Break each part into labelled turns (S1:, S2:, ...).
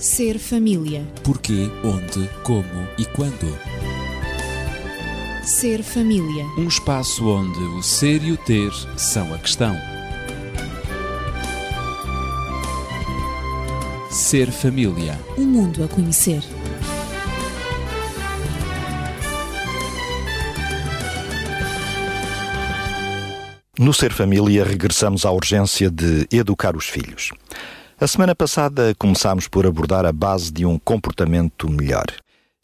S1: Ser família.
S2: Porquê, onde, como e quando.
S1: Ser família.
S2: Um espaço onde o ser e o ter são a questão. Ser família.
S1: Um mundo a conhecer.
S3: No Ser Família, regressamos à urgência de educar os filhos. A semana passada começámos por abordar a base de um comportamento melhor.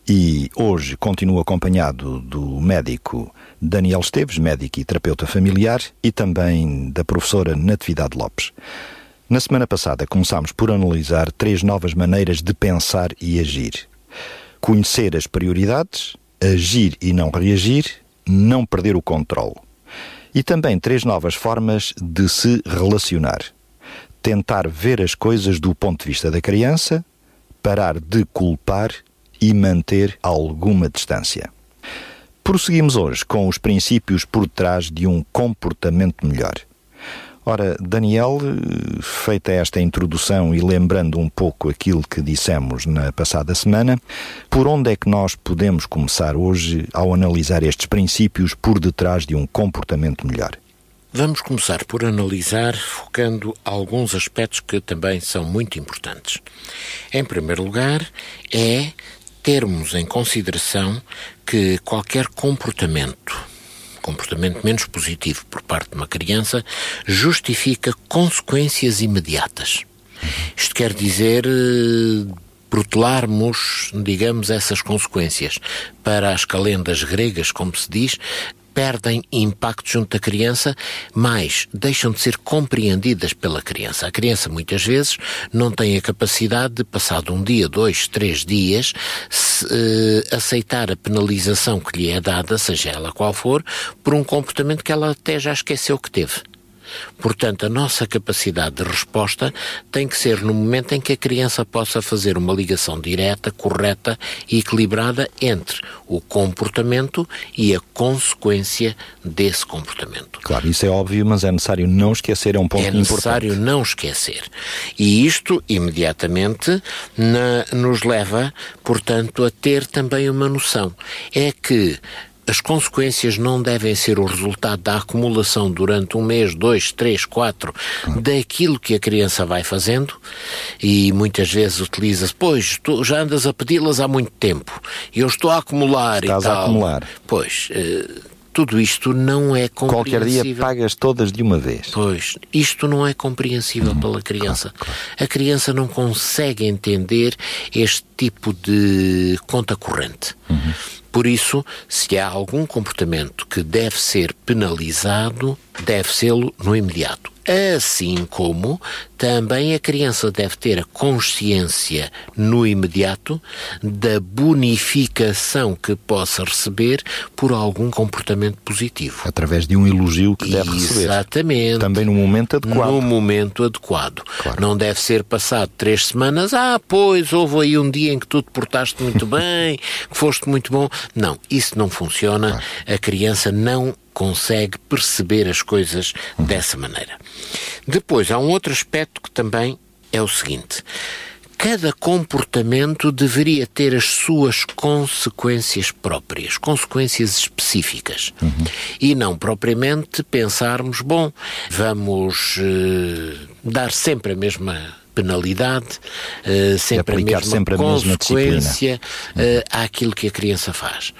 S3: E hoje continuo acompanhado do médico Daniel Esteves, médico e terapeuta familiar, e também da professora Natividade Lopes. Na semana passada começámos por analisar três novas maneiras de pensar e agir: conhecer as prioridades, agir e não reagir, não perder o controle e também três novas formas de se relacionar. Tentar ver as coisas do ponto de vista da criança, parar de culpar e manter alguma distância. Prosseguimos hoje com os princípios por trás de um comportamento melhor. Ora, Daniel, feita esta introdução e lembrando um pouco aquilo que dissemos na passada semana, por onde é que nós podemos começar hoje ao analisar estes princípios por detrás de um comportamento melhor?
S4: Vamos começar por analisar, focando alguns aspectos que também são muito importantes. Em primeiro lugar, é termos em consideração que qualquer comportamento comportamento menos positivo por parte de uma criança justifica consequências imediatas. Isto quer dizer eh, protelarmos, digamos, essas consequências. Para as calendas gregas, como se diz, perdem impacto junto da criança, mas deixam de ser compreendidas pela criança. A criança muitas vezes não tem a capacidade de, passado um dia, dois, três dias, se, uh, aceitar a penalização que lhe é dada, seja ela qual for, por um comportamento que ela até já esqueceu que teve. Portanto, a nossa capacidade de resposta tem que ser no momento em que a criança possa fazer uma ligação direta, correta e equilibrada entre o comportamento e a consequência desse comportamento.
S3: Claro, isso é óbvio, mas é necessário não esquecer, é um ponto
S4: importante. É necessário
S3: importante.
S4: não esquecer. E isto, imediatamente, na, nos leva, portanto, a ter também uma noção. É que as consequências não devem ser o resultado da acumulação durante um mês, dois, três, quatro, daquilo que a criança vai fazendo e muitas vezes utiliza-se, pois, tu já andas a pedi-las há muito tempo e eu estou a acumular
S3: Estás
S4: e tal.
S3: a acumular.
S4: Pois, uh, tudo isto não é compreensível.
S3: Qualquer dia pagas todas de uma vez.
S4: Pois, isto não é compreensível uhum, pela criança. Claro, claro. A criança não consegue entender este tipo de conta corrente. Uhum. Por isso, se há algum comportamento que deve ser penalizado, deve sê-lo no imediato. Assim como também a criança deve ter a consciência no imediato da bonificação que possa receber por algum comportamento positivo.
S3: Através de um elogio que deve receber.
S4: Exatamente.
S3: Também no momento adequado.
S4: No momento adequado. Claro. Não deve ser passado três semanas, ah, pois, houve aí um dia em que tu te portaste muito bem, que foste muito bom. Não, isso não funciona. Claro. A criança não consegue perceber as coisas dessa maneira. Depois, há um outro aspecto que também é o seguinte. Cada comportamento deveria ter as suas consequências próprias, consequências específicas. Uhum. E não propriamente pensarmos, bom, vamos uh, dar sempre a mesma penalidade, uh, sempre a mesma
S3: sempre
S4: consequência a mesma uh, àquilo que a criança faz.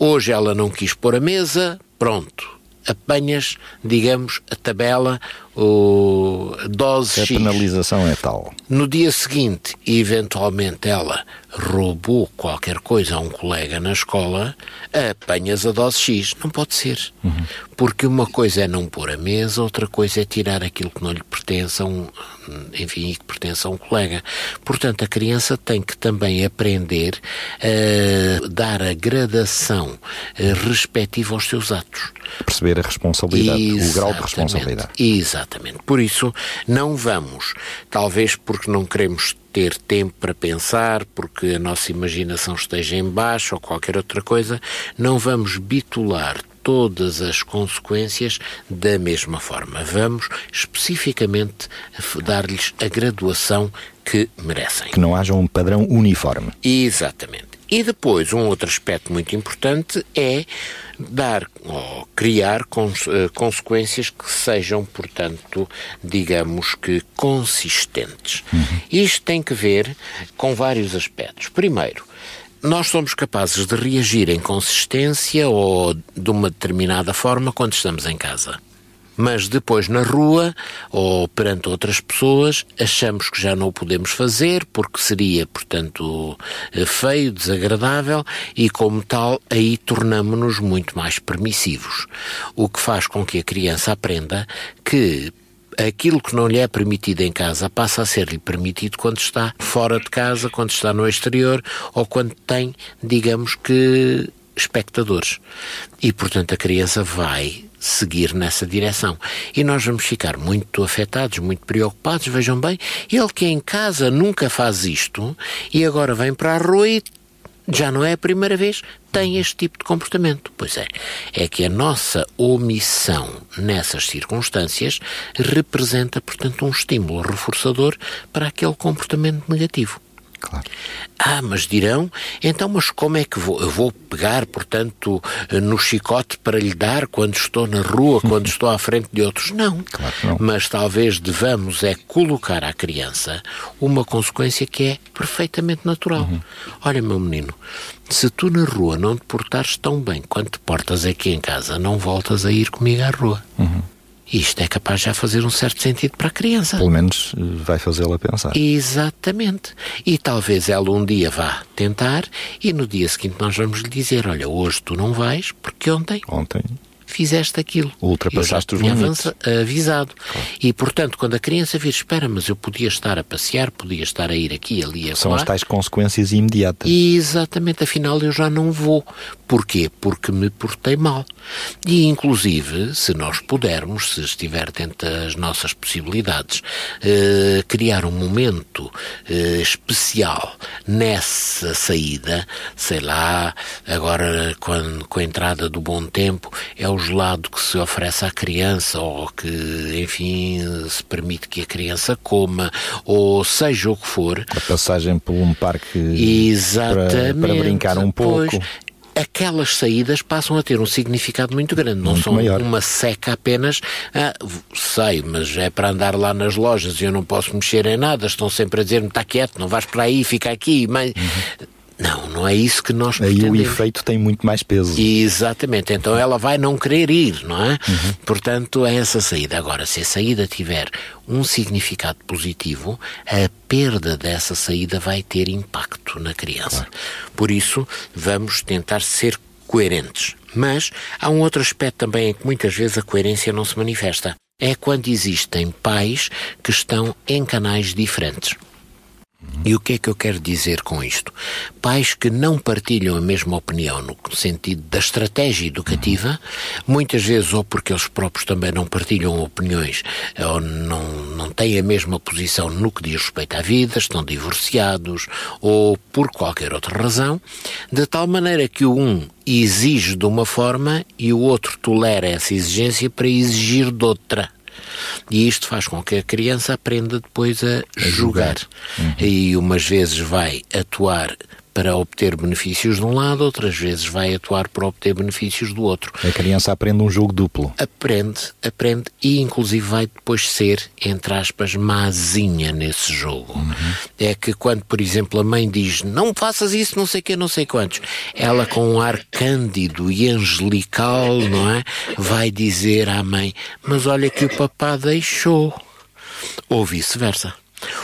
S4: Hoje ela não quis pôr a mesa, pronto, apanhas, digamos, a tabela, o dose
S3: a
S4: X.
S3: A penalização é tal.
S4: No dia seguinte, eventualmente ela roubou qualquer coisa a um colega na escola, apanhas a dose X. Não pode ser. Uhum. Porque uma coisa é não pôr a mesa, outra coisa é tirar aquilo que não lhe pertence a um, enfim, que pertence a um colega. Portanto, a criança tem que também aprender a dar a gradação respectiva aos seus atos.
S3: Perceber a responsabilidade, Exatamente. o grau de responsabilidade.
S4: Exatamente. Por isso, não vamos, talvez porque não queremos ter tempo para pensar, porque a nossa imaginação esteja em baixo ou qualquer outra coisa, não vamos bitular todas as consequências da mesma forma. Vamos especificamente dar-lhes a graduação que merecem.
S3: Que não haja um padrão uniforme.
S4: Exatamente. E depois, um outro aspecto muito importante é dar ou criar uh, consequências que sejam, portanto, digamos que consistentes. Uhum. Isto tem que ver com vários aspectos. Primeiro, nós somos capazes de reagir em consistência ou de uma determinada forma quando estamos em casa mas depois na rua ou perante outras pessoas achamos que já não o podemos fazer porque seria, portanto, eh, feio, desagradável e, como tal, aí tornamos-nos muito mais permissivos. O que faz com que a criança aprenda que aquilo que não lhe é permitido em casa passa a ser-lhe permitido quando está fora de casa, quando está no exterior ou quando tem, digamos que, espectadores. E, portanto, a criança vai seguir nessa direção. E nós vamos ficar muito afetados, muito preocupados. Vejam bem, ele que em casa nunca faz isto e agora vem para a rua e já não é a primeira vez, tem este tipo de comportamento. Pois é, é que a nossa omissão nessas circunstâncias representa, portanto, um estímulo reforçador para aquele comportamento negativo.
S3: Claro.
S4: Ah, mas dirão, então, mas como é que vou? Eu vou pegar, portanto, no chicote para lhe dar quando estou na rua, quando estou à frente de outros? Não.
S3: Claro não.
S4: Mas talvez devamos é colocar à criança uma consequência que é perfeitamente natural. Uhum. Olha, meu menino, se tu na rua não te portares tão bem quanto te portas aqui em casa, não voltas a ir comigo à rua.
S3: Uhum.
S4: Isto é capaz de já fazer um certo sentido para a criança.
S3: Pelo menos eh, vai fazê-la pensar.
S4: Exatamente. E talvez ela um dia vá tentar e no dia seguinte nós vamos lhe dizer: Olha, hoje tu não vais porque ontem.
S3: Ontem
S4: fizeste aquilo.
S3: Ultrapassaste os limites.
S4: avisado. Claro. E, portanto, quando a criança vir, espera, mas eu podia estar a passear, podia estar a ir aqui, ali, a
S3: São as tais consequências imediatas.
S4: Exatamente, afinal eu já não vou. Porquê? Porque me portei mal. E, inclusive, se nós pudermos, se estiver dentro das nossas possibilidades, eh, criar um momento eh, especial nessa saída, sei lá, agora com, com a entrada do bom tempo, é o gelado que se oferece à criança ou que, enfim, se permite que a criança coma, ou seja o que for.
S3: A passagem por um parque Exatamente. Para, para brincar um pouco. Pois,
S4: aquelas saídas passam a ter um significado muito grande. Não muito são maior. uma seca apenas, ah, sei, mas é para andar lá nas lojas e eu não posso mexer em nada, estão sempre a dizer-me, está quieto, não vais para aí, fica aqui. Mas... Uhum. Não, não é isso que nós
S3: Aí pretendemos. o efeito tem muito mais peso.
S4: Exatamente, então ela vai não querer ir, não é? Uhum. Portanto, é essa saída. Agora, se a saída tiver um significado positivo, a perda dessa saída vai ter impacto na criança. Claro. Por isso, vamos tentar ser coerentes. Mas há um outro aspecto também em que muitas vezes a coerência não se manifesta. É quando existem pais que estão em canais diferentes. E o que é que eu quero dizer com isto? Pais que não partilham a mesma opinião no sentido da estratégia educativa, muitas vezes ou porque eles próprios também não partilham opiniões ou não, não têm a mesma posição no que diz respeito à vida, estão divorciados ou por qualquer outra razão, de tal maneira que o um exige de uma forma e o outro tolera essa exigência para exigir de outra. E isto faz com que a criança aprenda depois a, a julgar. Uhum. E umas vezes vai atuar para obter benefícios de um lado, outras vezes vai atuar para obter benefícios do outro.
S3: A criança aprende um jogo duplo.
S4: Aprende, aprende e inclusive vai depois ser, entre aspas, mazinha nesse jogo. Uhum. É que quando, por exemplo, a mãe diz não faças isso, não sei o que, não sei quantos, ela com um ar cândido e angelical, não é? Vai dizer à mãe, mas olha que o papá deixou. Ou vice-versa.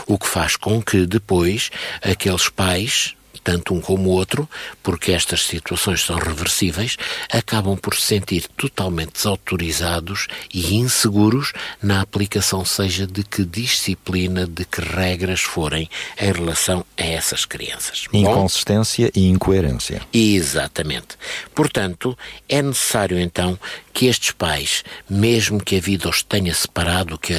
S4: O que faz com que depois aqueles pais tanto um como o outro, porque estas situações são reversíveis, acabam por se sentir totalmente desautorizados e inseguros na aplicação, seja de que disciplina, de que regras forem em relação a essas crianças.
S3: Inconsistência Bom, e incoerência.
S4: Exatamente. Portanto, é necessário então que estes pais, mesmo que a vida os tenha separado, que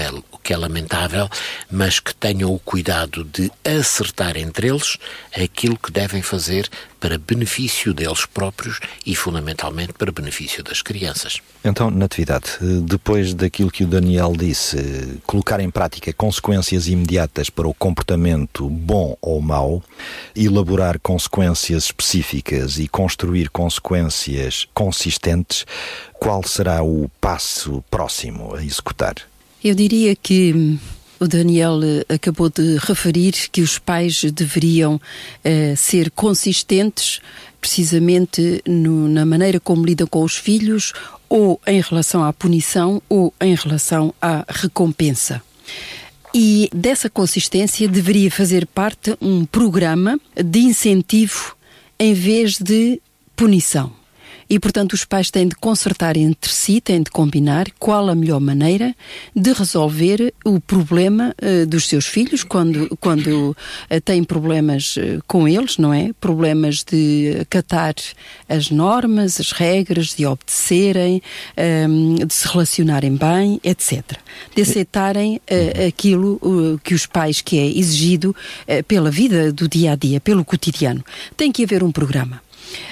S4: que é lamentável, mas que tenham o cuidado de acertar entre eles aquilo que devem fazer para benefício deles próprios e, fundamentalmente, para benefício das crianças.
S3: Então, Natividade, depois daquilo que o Daniel disse, colocar em prática consequências imediatas para o comportamento bom ou mau, elaborar consequências específicas e construir consequências consistentes, qual será o passo próximo a executar?
S5: Eu diria que o Daniel eh, acabou de referir que os pais deveriam uh, ser consistentes precisamente no, na maneira como lidam com os filhos, ou em relação à punição, ou em relação à recompensa. E dessa consistência deveria fazer parte um programa de incentivo em vez de punição e, portanto, os pais têm de consertar entre si, têm de combinar qual a melhor maneira de resolver o problema uh, dos seus filhos quando, quando uh, têm problemas uh, com eles, não é? Problemas de acatar as normas, as regras, de obedecerem, um, ehm, de se relacionarem bem, etc. De aceitarem aquilo que os pais que é exigido pela vida do dia a dia, pelo cotidiano. Tem que haver um programa.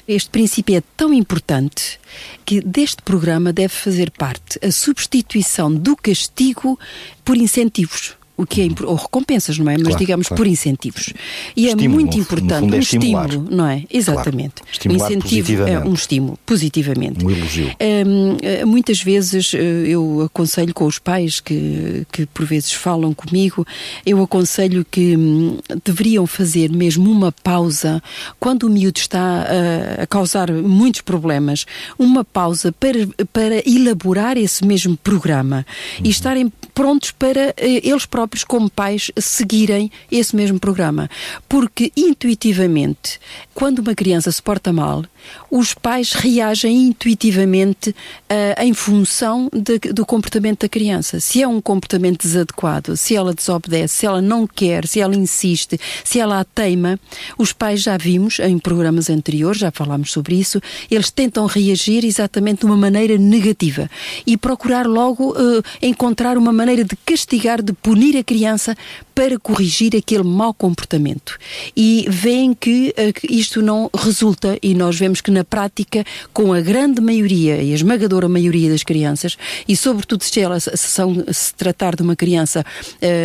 S5: Este princípio é tão importante que deste programa deve fazer parte a substituição do castigo por incentivos o que é ou recompensas, não é? Mas
S3: claro,
S5: digamos
S3: claro.
S5: por incentivos. E
S3: estímulo,
S5: é muito importante
S3: é
S5: um estímulo, não é? Exatamente.
S3: Claro.
S5: O incentivo é um estímulo, positivamente.
S3: Um elogio.
S5: Um, muitas vezes eh, eu aconselho com os pais que, que por vezes falam comigo, eu aconselho que hum, deveriam fazer mesmo uma pausa quando o miúdo está a, a causar muitos problemas, uma pausa para, para elaborar esse mesmo programa uhum. e estarem prontos para eh, eles próprios próprios, como pais, seguirem esse mesmo programa. Porque intuitivamente, quando uma criança se porta mal, os pais reagem intuitivamente uh, em função de, do comportamento da criança. Se é um comportamento desadequado, se ela desobedece, se ela não quer, se ela insiste, se ela a teima, os pais já vimos em programas anteriores, já falámos sobre isso, eles tentam reagir exatamente de uma maneira negativa e procurar logo uh, encontrar uma maneira de castigar, de punir a criança para corrigir aquele mau comportamento. E veem que, uh, isto não resulta e nós vemos que na prática, com a grande maioria e a esmagadora maioria das crianças, e sobretudo se ela se, são, se tratar de uma criança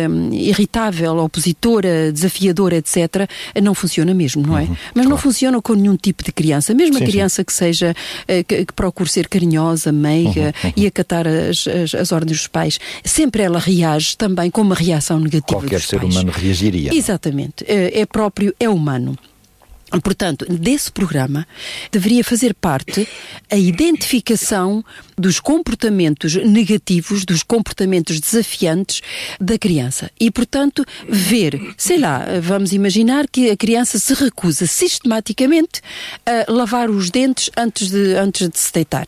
S5: um, irritável, opositora, desafiadora, etc., não funciona mesmo, não é? Uhum, Mas claro. não funciona com nenhum tipo de criança, mesmo sim, a criança sim. que seja, uh, que, que, procure ser carinhosa, meiga uhum, uhum. e acatar as, as, as, ordens dos pais, sempre ela reage também com uma reação negativa
S3: Qualquer ser
S5: pais.
S3: humano reagiria.
S5: Exatamente. É, é próprio, é humano. Portanto, desse programa deveria fazer parte a identificação dos comportamentos negativos, dos comportamentos desafiantes da criança. E, portanto, ver, sei lá, vamos imaginar que a criança se recusa sistematicamente a lavar os dentes antes de, antes de se deitar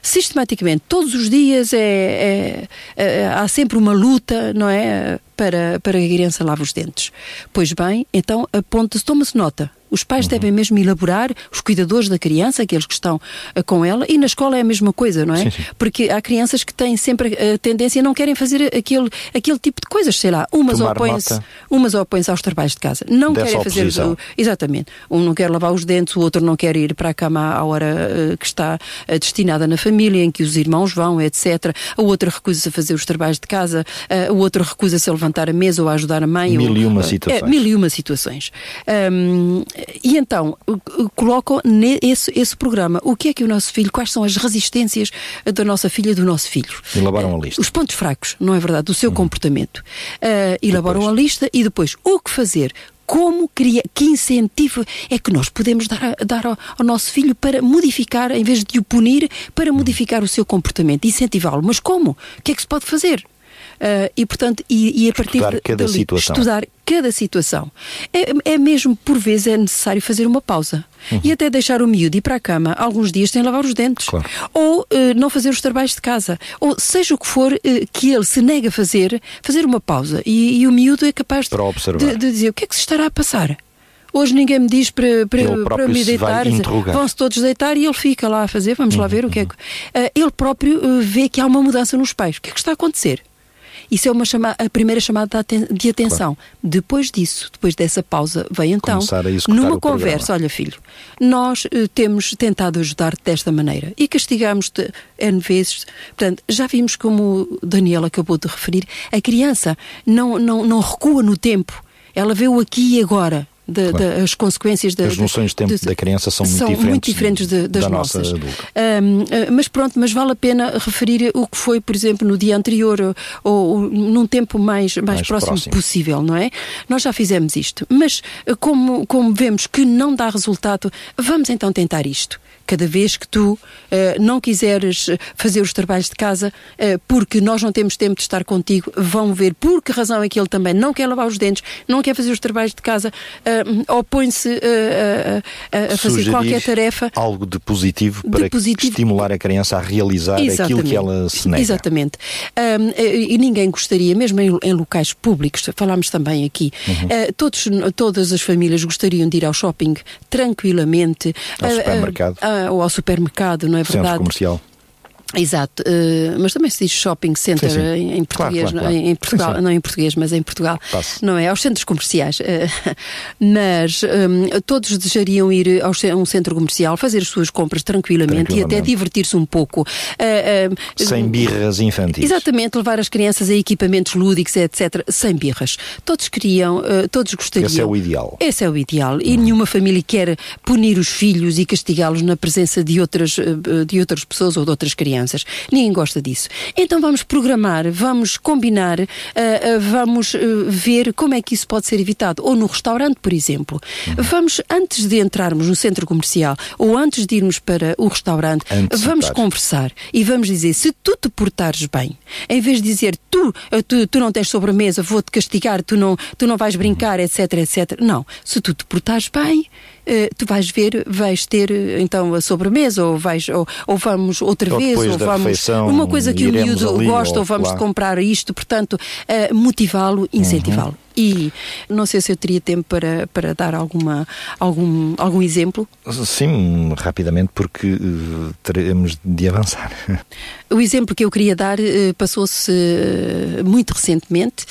S5: sistematicamente, todos os dias é, é, é, há sempre uma luta, não é? Para, para que a criança lave os dentes. Pois bem, então aponta-se, toma-se nota. Os pais uhum. devem mesmo elaborar, os cuidadores da criança, aqueles que estão uh, com ela, e na escola é a mesma coisa, não é? Sim, sim. Porque há crianças que têm sempre a tendência não querem fazer aquele, aquele tipo de coisas, sei lá, umas opõem-se umas opõem-se aos trabalhos de casa. Não Dessa querem fazer. Oposição. Exatamente. Um não quer lavar os dentes, o outro não quer ir para a cama à hora uh, que está uh, destinada na família, em que os irmãos vão, etc. A outra recusa-se a fazer os trabalhos de casa, o outro recusa-se a levantar a mesa ou a ajudar a mãe.
S3: Mil
S5: ou,
S3: e uma situações.
S5: É, mil e uma situações. Um, e então, colocam esse, esse programa. O que é que o nosso filho, quais são as resistências da nossa filha e do nosso filho?
S3: Elaboram a lista.
S5: Os pontos fracos, não é verdade? Do seu uhum. comportamento. Uh, elaboram depois. a lista e depois o que fazer como cria, que incentivo é que nós podemos dar, dar ao, ao, nosso filho para modificar, em vez de o punir, para modificar o seu comportamento, incentivá-lo. Mas como? O que é que se pode fazer? Uh, e, portanto, e, e a partir
S3: estudar cada
S5: dali,
S3: situação.
S5: estudar cada situação. É, é, mesmo, por vezes, é necessário fazer uma pausa. Uhum. E até deixar o miúdo ir para a cama alguns dias sem lavar os dentes.
S3: Claro.
S5: Ou uh, não fazer os trabalhos de casa. Ou seja o que for uh, que ele se nega a fazer, fazer uma pausa. E, e o miúdo é capaz de, de, de dizer o que é que se estará a passar. hoje ninguém me diz para, para, para me deitar. Vão-se todos deitar e ele fica lá a fazer, vamos lá ver o que é que. Ah, ele próprio vê que há uma mudança nos pais. O que é que está a acontecer? Isso é uma chama a primeira chamada de aten- de atenção. Depois disso, depois dessa pausa, vem então numa
S3: o programa.
S5: conversa, olha filho, nós eh, temos tentado ajudar-te desta maneira e castigamos-te N vezes. Portanto, já vimos como o Daniel acabou de referir, a criança não, não, não recua no tempo, ela vê o aqui e agora.
S3: Claro.
S5: da- as consequências da,
S3: As noções de tempo
S5: de-
S3: da criança são muito diferentes
S5: muito diferentes de- das
S3: da nossa
S5: nossas. Ahm, ah, mas pronto, mas vale a pena referir o que foi, por exemplo, no dia anterior ou, ou num tempo mais, mais,
S3: Mais
S5: próximo,
S3: próximo.
S5: possível, não é? Nós já fizemos isto, mas ah, como, como vemos que não dá resultado, vamos então tentar isto. Cada vez que tu ah, não quiseres ah, fazer os trabalhos de casa ah, porque nós não temos tempo de estar contigo, vão ver por que razão é que ele também não quer lavar os dentes, não quer fazer os trabalhos de casa, ah, opõe-se a fazer
S3: Sugerir
S5: qualquer tarefa.
S3: Algo de positivo
S5: De
S3: para
S5: positivo.
S3: estimular a criança a realizar aquilo que ela se nega.
S5: Exatamente. Eh, e ninguém gostaria, mesmo em, em locais públicos, falámos também aqui,
S3: Uhum.
S5: eh, todos, todas as famílias gostariam de ir ao shopping tranquilamente.
S3: Ao supermercado.
S5: Ou ao supermercado, não é
S3: Centro
S5: verdade?
S3: comercial.
S5: Exato, eh, mas também se diz shopping center
S3: Sim, sim.
S5: em, em
S3: Claro,
S5: português,
S3: claro,
S5: não é?
S3: claro.
S5: em Portugal,
S3: Sim,
S5: não em português, mas em Portugal,
S3: Passe.
S5: não é? Aos centros comerciais. eh, mas hum, todos desejariam ir a um centro comercial, fazer as suas compras tranquilamente, e até
S3: Tranquilamente.
S5: divertir-se um pouco. Eh, eh,
S3: Sem birras infantis.
S5: Exatamente, levar as crianças a equipamentos lúdicos, etc., sem birras. Todos queriam, eh, todos gostariam.
S3: Esse é o ideal.
S5: Esse é o ideal. E nenhuma família quer punir os filhos e castigá-los na presença de outras, eh, de outras pessoas ou de outras crianças. Ninguém gosta disso. Então vamos programar, vamos combinar, eh, eh, vamos eh, ver como é que isso pode ser evitado. Ou no restaurante, por exemplo.
S3: Uhum.
S5: Vamos, antes de entrarmos no centro comercial ou antes de irmos para o restaurante, vamos conversar e vamos dizer: se tu te portares bem, em vez de dizer tu, tu, tu não tens sobremesa, vou-te castigar, tu não, tu não vais brincar, etc, etc. Não. Se tu te portares bem, tu vais ver, vais ter eh, então a sobremesa, ou, vais, ou, ou vamos outra
S3: Ou
S5: vez, ou vamos.
S3: refeição,
S5: uma coisa que o miúdo
S3: ali
S5: gosta,
S3: ou
S5: ou vamos comprar isto, portanto, eh, motivá-lo, incentivá-lo.
S3: Uhum.
S5: E não sei se eu teria tempo para, para dar alguma, algum, algum exemplo.
S3: Sim, rapidamente, porque eh, teremos de avançar.
S5: O exemplo que eu queria dar eh, passou-se eh, muito recentemente.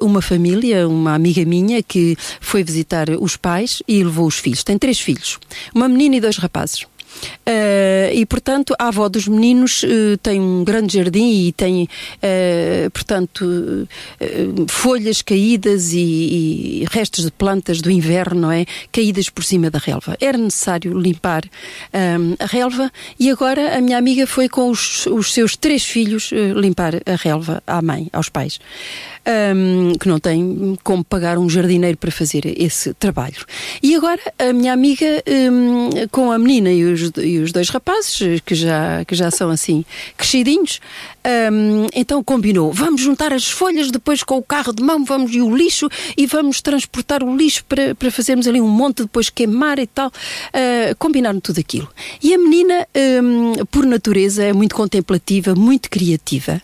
S5: Uma família, uma amiga minha, que foi visitar os pais e levou os filhos. Tem três filhos, uma menina e dois rapazes. Eh, e portanto a avó dos meninos eh, tem um grande jardim e tem eh, portanto folhas caídas e, e restos de plantas do inverno não é? Caídas por cima da relva. Era necessário limpar a relva e agora a minha amiga foi com os, os seus três filhos limpar a relva à mãe aos pais ahm, que não tem como pagar um jardineiro para fazer esse trabalho. E agora a minha amiga hum, com a menina e os, e os dois rapazes, que já, que já são assim crescidinhos, hum, então combinou: vamos juntar as folhas depois com o carro de mão, vamos e o lixo e vamos transportar o lixo para, para fazermos ali um monte, depois queimar e tal. Ah, combinaram tudo aquilo. E a menina, hum, por natureza, é muito contemplativa, muito criativa.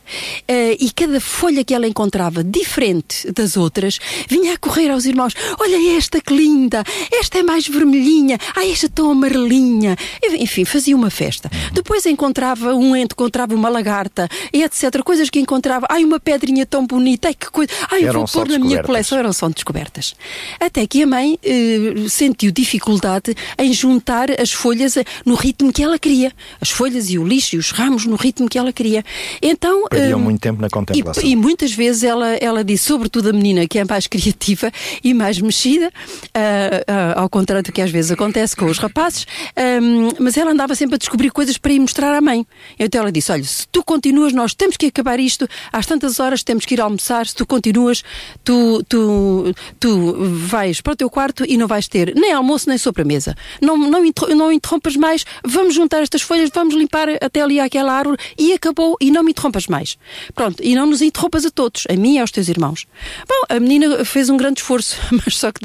S5: Ah, e cada folha que ela encontrava, diferente das outras, vinha a correr aos irmãos: Olha esta que linda, esta é mais vermelhinha, ah, esta tão amarelinha. Enfim, fazia uma festa. Depois encontrava um encontrava uma lagarta, etc. Coisas que encontrava, ai, uma pedrinha tão bonita, ai, que coisa, ai,
S3: Eram
S5: vou pôr na minha coleção, eram só descobertas. Até que a mãe eh, sentiu dificuldade em juntar as folhas eh, no ritmo que ela queria. As folhas e o lixo e os ramos no ritmo que ela queria. Então,
S3: Perdiam
S5: eh,
S3: muito tempo na contemplação.
S5: e, e muitas vezes ela, ela disse, sobretudo a menina que é mais criativa e mais mexida, ah, ah, ao contrário do que às vezes acontece com os rapazes, ahm, mas ela andava sempre a descobrir coisas para ir mostrar à mãe. Então ela disse: Olha, se tu continuas, nós temos que acabar isto, às tantas horas temos que ir almoçar, se tu continuas, tu, tu, tu vais para o teu quarto e não vais ter nem almoço nem sobremesa. Não, não, não interrompas mais, vamos juntar estas folhas, vamos limpar até ali aquela árvore e acabou, e não me interrompas mais. Pronto, e não nos interrompas a todos, a mim e aos teus irmãos. Bom, a menina fez um grande esforço, mas só que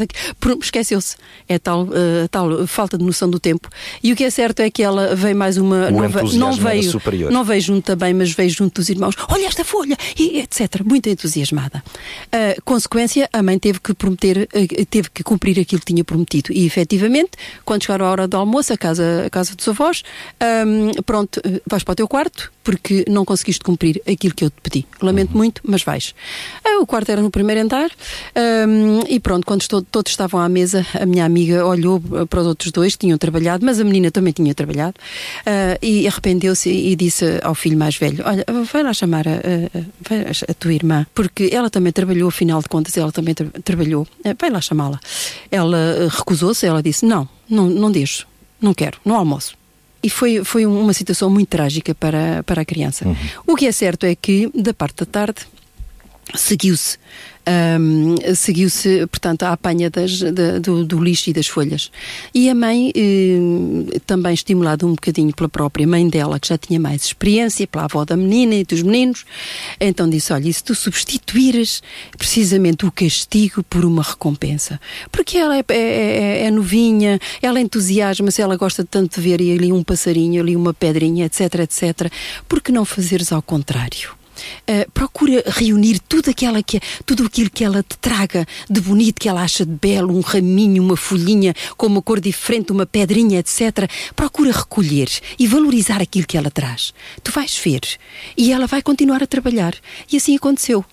S5: esqueceu-se. É tal, eh, tal falta de noção do tempo. E o que é certo é que ela veio mais uma. Não, não veio,
S3: superior.
S5: não veio junto também, mas veio junto junto dos irmãos, olha esta folha, e etc. Muito entusiasmada. Uh, consequência, a mãe teve que prometer, uh, teve que cumprir aquilo que tinha prometido. E efetivamente, quando chegaram a hora do almoço, a casa, a casa dos avós, um, pronto, vais para o teu quarto, porque não conseguiste cumprir aquilo que eu te pedi. Lamento uhum. muito, mas vais. Uh, o quarto era no primeiro andar, um, e pronto, quando estou, todos estavam à mesa, a minha amiga olhou para os outros dois que tinham trabalhado, mas a menina também tinha trabalhado, e arrependeu-se e disse ao filho mais velho: Olha, vai lá chamar a, a, a, tua irmã, porque ela também trabalhou, afinal de contas, ela também tra trabalhou. Eh, vai lá chamá-la. Ela eh, recusou-se, ela disse: Não, não, não deixo, não quero, não almoço. E foi, foi uma situação muito trágica para, para a criança. Uhum. O que é certo é que, da parte da tarde, seguiu-se um, seguiu-se, portanto, a apanha das, da, do, do, lixo e das folhas. E a mãe, eh, também estimulada um bocadinho pela própria mãe dela, que já tinha mais experiência, pela avó da menina e dos meninos, então disse: Olha, e se tu substituires precisamente o castigo por uma recompensa? Porque ela é, é, é, é novinha, ela entusiasma-se, ela gosta tanto de ver ali um passarinho, ali uma pedrinha, etc, etc. Por que não fazeres ao contrário? Uh, procura reunir tudo, aquela que, tudo aquilo que ela te traga de bonito, que ela acha de belo, um raminho, uma folhinha com uma cor diferente, uma pedrinha, etc. Procura recolher e valorizar aquilo que ela traz. Tu vais ver e ela vai continuar a trabalhar. E assim aconteceu.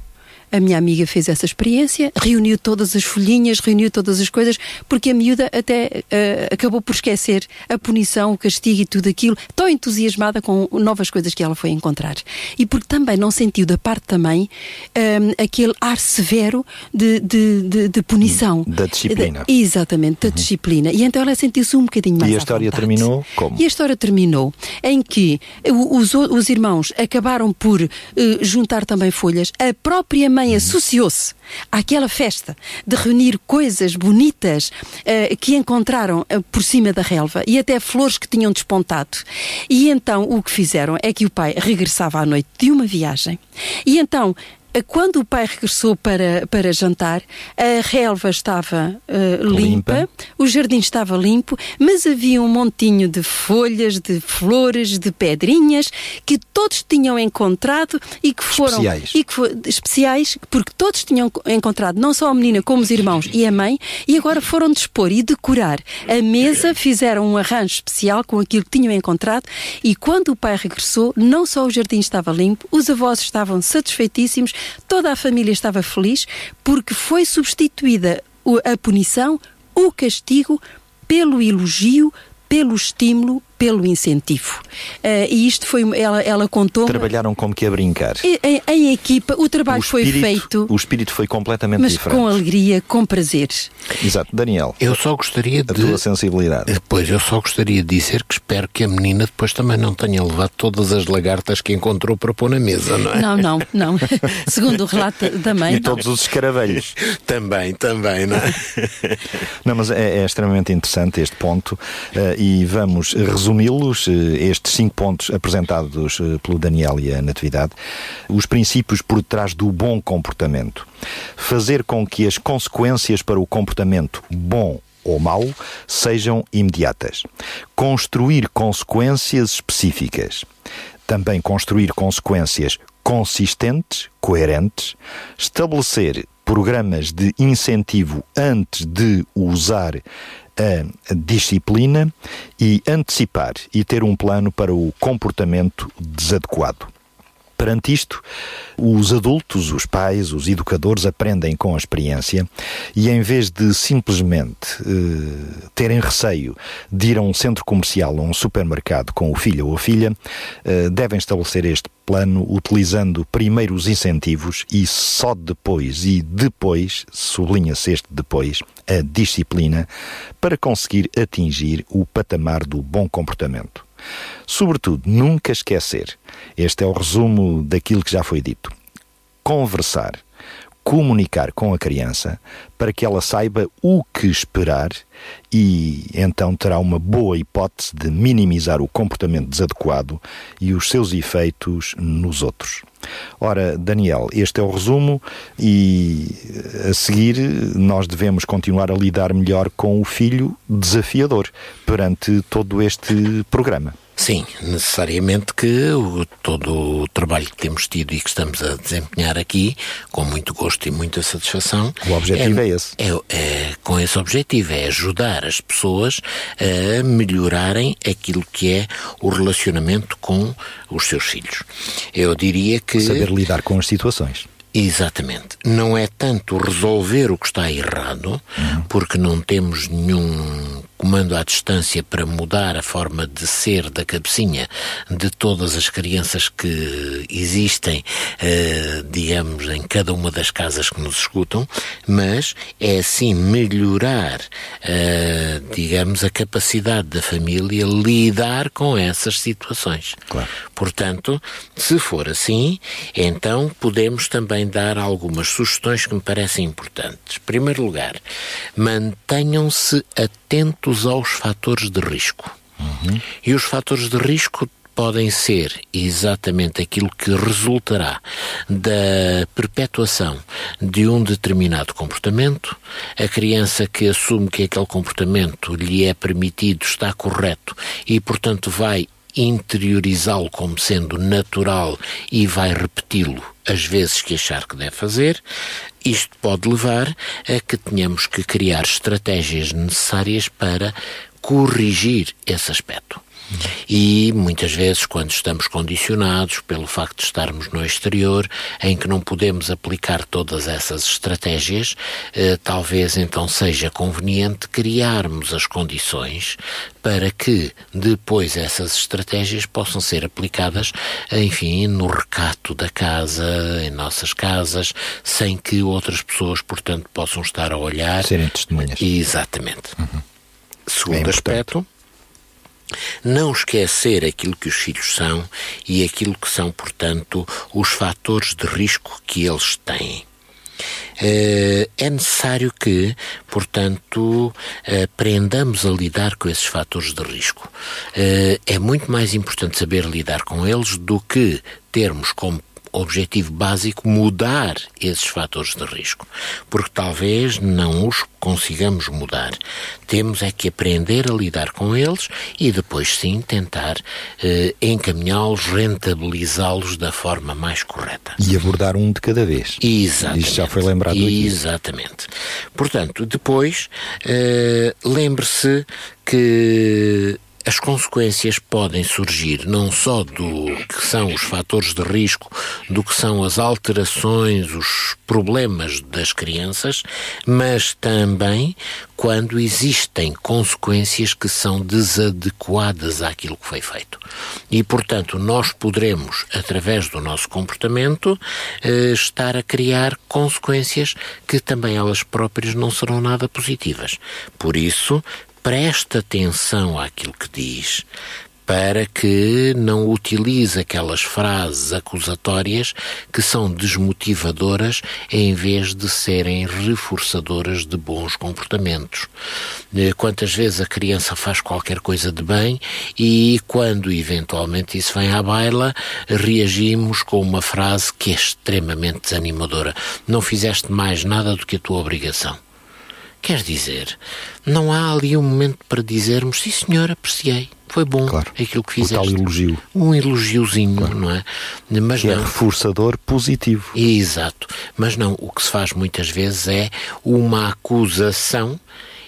S5: A minha amiga fez essa experiência, reuniu todas as folhinhas, reuniu todas as coisas, porque a miúda até uh, acabou por esquecer a punição, o castigo e tudo aquilo, tão entusiasmada com novas coisas que ela foi encontrar. E porque também não sentiu da parte da mãe um, ehm, aquele ar severo de, de, de, de punição.
S3: Da disciplina.
S5: exatamente, da uhum. disciplina. E então ela sentiu-se um bocadinho mais
S3: E a história terminou como?
S5: E a história terminou em que os, os irmãos acabaram por uh, juntar também folhas. A própria mãe associou-se àquela festa de reunir coisas bonitas uh, que encontraram uh, por cima da relva e até flores que tinham despontado. E então o que fizeram é que o pai regressava à noite de uma viagem e então quando o pai regressou para, para jantar, a relva estava uh, limpa, limpa, o jardim estava limpo, mas havia um montinho de folhas, de flores, de pedrinhas que todos tinham encontrado e que foram
S3: especiais,
S5: e que especiais porque todos tinham encontrado não só a menina como os irmãos e a mãe e agora foram dispor e decorar. A mesa, fizeram um arranjo especial com aquilo que tinham encontrado e quando o pai regressou, não só o jardim estava limpo, os avós estavam satisfeitíssimos Toda a família estava feliz porque foi substituída a punição, o castigo, pelo elogio, pelo estímulo, pelo incentivo. Uh, e isto foi, ela, ela contou.
S3: Trabalharam como que a brincar.
S5: Em, em equipa, o trabalho
S3: o
S5: espírito, foi feito.
S3: O espírito foi completamente
S5: mas
S3: diferente.
S5: com alegria, com prazer.
S3: Exato. Daniel.
S4: Eu só gostaria
S3: a de. A tua sensibilidade.
S4: Eh, pois, eu só gostaria de dizer que espero que a menina depois também não tenha levado todas as lagartas que encontrou para pôr na mesa, não é?
S5: Não, não, não. Segundo o relato da mãe.
S3: E não. todos os escaravelhos.
S4: também, também, não é?
S3: não, mas é, é extremamente interessante este ponto uh, e vamos resumi-los estes cinco pontos apresentados eh, pelo Daniel e a Natividade, os princípios por detrás do bom comportamento. Fazer com que as consequências para o comportamento bom ou mau sejam imediatas. Construir consequências específicas. Também construir consequências consistentes, coerentes. Estabelecer programas de incentivo antes de usar a disciplina e antecipar e ter um plano para o comportamento desadequado. Perante isto, os adultos, os pais, os educadores aprendem com a experiência e, em vez de simplesmente eh, terem receio de ir a um centro comercial ou um supermercado com o filho ou a filha, eh, devem estabelecer este plano utilizando primeiro os incentivos e só depois, e depois, sublinha-se este depois, a disciplina, para conseguir atingir o patamar do bom comportamento. Sobretudo, nunca esquecer. Este é o resumo daquilo que já foi dito. Conversar, comunicar com a criança para que ela saiba o que esperar e então terá uma boa hipótese de minimizar o comportamento desadequado e os seus efeitos nos outros. Ora, Daniel, este é o resumo e a seguir nós devemos continuar a lidar melhor com o filho desafiador perante todo este programa.
S4: Sim, necessariamente que o, todo o trabalho que temos tido e que estamos a desempenhar aqui, com muito gosto e muita satisfação.
S3: O objetivo é, é esse.
S4: É, é, com esse objetivo, é ajudar as pessoas a melhorarem aquilo que é o relacionamento com os seus filhos. Eu diria que.
S3: Saber lidar com as situações.
S4: Exatamente. Não é tanto resolver o que está errado, uhum. porque não temos nenhum comando à distância para mudar a forma de ser da cabecinha de todas as crianças que existem, eh, digamos, em cada uma das casas que nos escutam, mas é assim melhorar, eh, digamos, a capacidade da família lidar com essas situações.
S3: Claro.
S4: Portanto, se for assim, então podemos também também dar algumas sugestões que me parecem importantes. Em primeiro lugar, mantenham-se atentos aos fatores de risco. Uhum. E os fatores de risco podem ser exatamente aquilo que resultará da perpetuação de um determinado comportamento, a criança que assume que aquele comportamento lhe é permitido, está correto e, portanto, vai interiorizá-lo como sendo natural e vai repeti-lo as vezes que achar que deve fazer, isto pode levar a que tenhamos que criar estratégias necessárias para corrigir esse aspecto. E muitas vezes, quando estamos condicionados pelo facto de estarmos no exterior, em que não podemos aplicar todas essas estratégias, eh, talvez então seja conveniente criarmos as condições para que depois essas estratégias possam ser aplicadas, enfim, no recato da casa, em nossas casas, sem que outras pessoas, portanto, possam estar a olhar.
S3: Serem testemunhas.
S4: Exatamente. Uhum. Segundo é aspecto não esquecer aquilo que os filhos são e aquilo que são, portanto, os fatores de risco que eles têm. Eh, é necessário que, portanto, aprendamos a lidar com esses fatores de risco. Eh, é muito mais importante saber lidar com eles do que termos como objetivo básico mudar esses fatores de risco, porque talvez não os consigamos mudar. Temos é que aprender a lidar com eles e depois sim tentar eh, encaminhá-los, rentabilizá-los da forma mais correta.
S3: E abordar um de cada vez.
S4: Exatamente.
S3: Isto já foi lembrado aqui.
S4: Exatamente. Portanto, depois, eh, lembre-se que as consequências podem surgir não só do que são os fatores de risco, do que são as alterações, os problemas das crianças, mas também quando existem consequências que são desadequadas àquilo que foi feito. E, portanto, nós poderemos, através do nosso comportamento, eh, estar a criar consequências que também elas próprias não serão nada positivas. Por isso, presta atenção àquilo que diz, para que não utilize aquelas frases acusatórias que são desmotivadoras em vez de serem reforçadoras de bons comportamentos. Eh, quantas vezes a criança faz qualquer coisa de bem e quando eventualmente isso vem à baila, reagimos com uma frase que é extremamente desanimadora. Não fizeste mais nada do que a tua obrigação. Quer dizer, não há ali um momento para dizermos, sim senhor, apreciei, foi bom claro, aquilo que fizeste.
S3: O tal elogio.
S4: Um elogiozinho, claro. não é?
S3: Mas que é não. é reforçador positivo.
S4: Exato. Mas não, o que se faz muitas vezes é uma acusação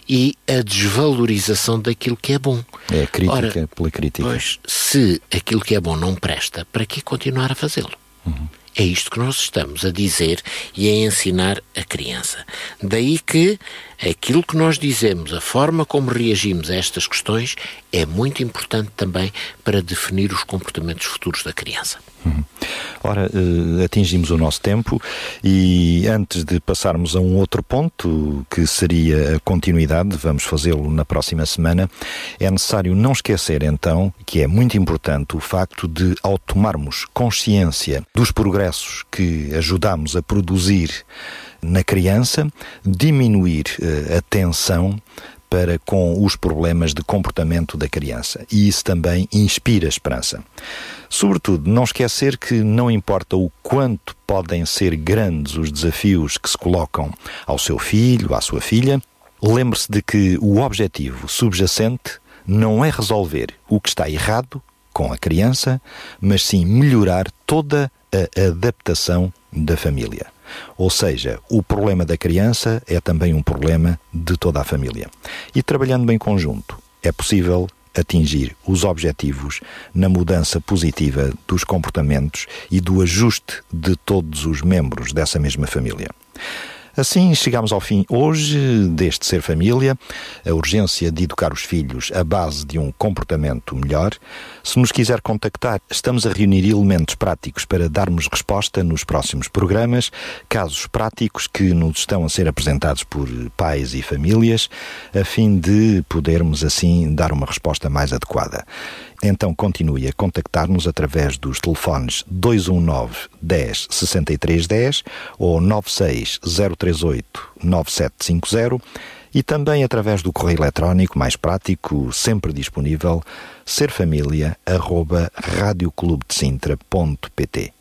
S4: e a desvalorização daquilo que é bom.
S3: É a crítica Ora, pela crítica.
S4: Pois, se aquilo que é bom não presta, para que continuar a fazê-lo? Uhum. É isto que nós estamos a dizer e a ensinar a criança. Daí que aquilo que nós dizemos, a forma como reagimos a estas questões, é muito importante também para definir os comportamentos futuros da criança.
S3: Uhum. Ora, uh, atingimos o nosso tempo e antes de passarmos a um outro ponto, que seria a continuidade, vamos fazê-lo na próxima semana, é necessário não esquecer então que é muito importante o facto de, ao tomarmos consciência dos progressos que ajudamos a produzir na criança, diminuir uh, a tensão para com os problemas de comportamento da criança. E isso também inspira esperança. Sobretudo, não esquecer que não importa o quanto podem ser grandes os desafios que se colocam ao seu filho, à sua filha, lembre-se de que o objetivo subjacente não é resolver o que está errado, com a criança, mas sim melhorar toda a adaptação da família. Ou seja, o problema da criança é também um problema de toda a família. E trabalhando em conjunto, é possível atingir os objetivos na mudança positiva dos comportamentos e do ajuste de todos os membros dessa mesma família. Assim, chegamos ao fim hoje deste Ser Família, a urgência de educar os filhos à base de um comportamento melhor. Se nos quiser contactar, estamos a reunir elementos práticos para darmos resposta nos próximos programas, casos práticos que nos estão a ser apresentados por pais e famílias, a fim de podermos assim dar uma resposta mais adequada. Então continue a contactar-nos através dos telefones 219 10 63 10 ou 96 038 9750 e também através do correio eletrónico mais prático, sempre disponível, serfamilia@radioclubedesintra.pt.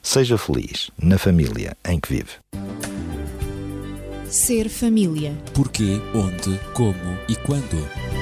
S3: Seja feliz na família em que vive.
S1: Ser família.
S2: Porquê, onde, como e quando.